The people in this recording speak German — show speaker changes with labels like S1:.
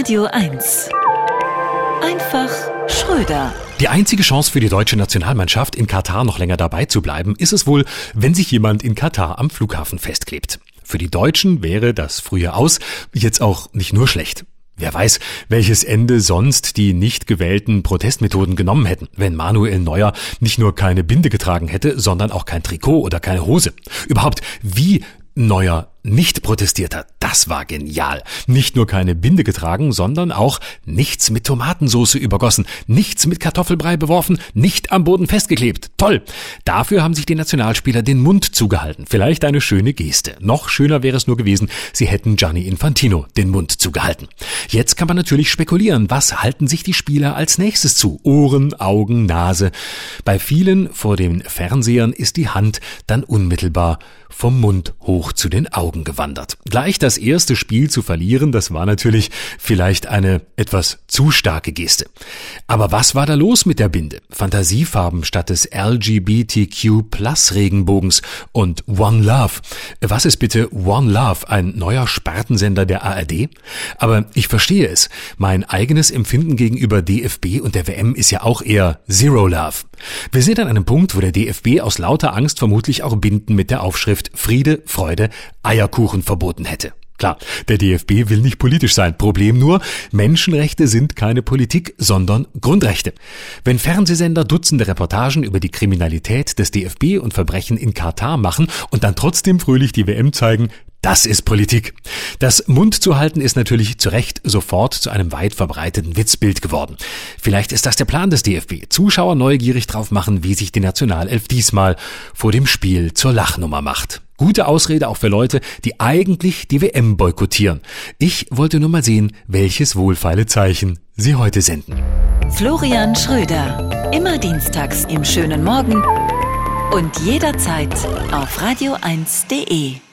S1: Radio 1. Einfach Schröder.
S2: Die einzige Chance für die deutsche Nationalmannschaft, in Katar noch länger dabei zu bleiben, ist es wohl, wenn sich jemand in Katar am Flughafen festklebt. Für die Deutschen wäre das früher aus, jetzt auch nicht nur schlecht. Wer weiß, welches Ende sonst die nicht gewählten Protestmethoden genommen hätten, wenn Manuel Neuer nicht nur keine Binde getragen hätte, sondern auch kein Trikot oder keine Hose. Überhaupt, wie Neuer nicht protestiert hat. Das war genial. Nicht nur keine Binde getragen, sondern auch nichts mit Tomatensauce übergossen, nichts mit Kartoffelbrei beworfen, nicht am Boden festgeklebt. Toll. Dafür haben sich die Nationalspieler den Mund zugehalten. Vielleicht eine schöne Geste. Noch schöner wäre es nur gewesen, sie hätten Gianni Infantino den Mund zugehalten. Jetzt kann man natürlich spekulieren, was halten sich die Spieler als nächstes zu? Ohren, Augen, Nase. Bei vielen vor den Fernsehern ist die Hand dann unmittelbar vom Mund hoch zu den Augen. Augen gewandert. Gleich das erste Spiel zu verlieren, das war natürlich vielleicht eine etwas zu starke Geste. Aber was war da los mit der Binde? Fantasiefarben statt des LGBTQ Plus Regenbogens und One Love. Was ist bitte One Love, ein neuer Spartensender der ARD? Aber ich verstehe es. Mein eigenes Empfinden gegenüber DFB und der WM ist ja auch eher Zero Love. Wir sind an einem Punkt, wo der DFB aus lauter Angst vermutlich auch Binden mit der Aufschrift Friede, Freude, Eierkuchen verboten hätte. Klar, der DFB will nicht politisch sein. Problem nur, Menschenrechte sind keine Politik, sondern Grundrechte. Wenn Fernsehsender Dutzende Reportagen über die Kriminalität des DFB und Verbrechen in Katar machen und dann trotzdem fröhlich die WM zeigen, das ist Politik. Das Mund zu halten ist natürlich zu Recht sofort zu einem weit verbreiteten Witzbild geworden. Vielleicht ist das der Plan des DFB. Zuschauer neugierig drauf machen, wie sich die Nationalelf diesmal vor dem Spiel zur Lachnummer macht. Gute Ausrede auch für Leute, die eigentlich die WM boykottieren. Ich wollte nur mal sehen, welches wohlfeile Zeichen sie heute senden.
S1: Florian Schröder. Immer dienstags im schönen Morgen und jederzeit auf radio1.de.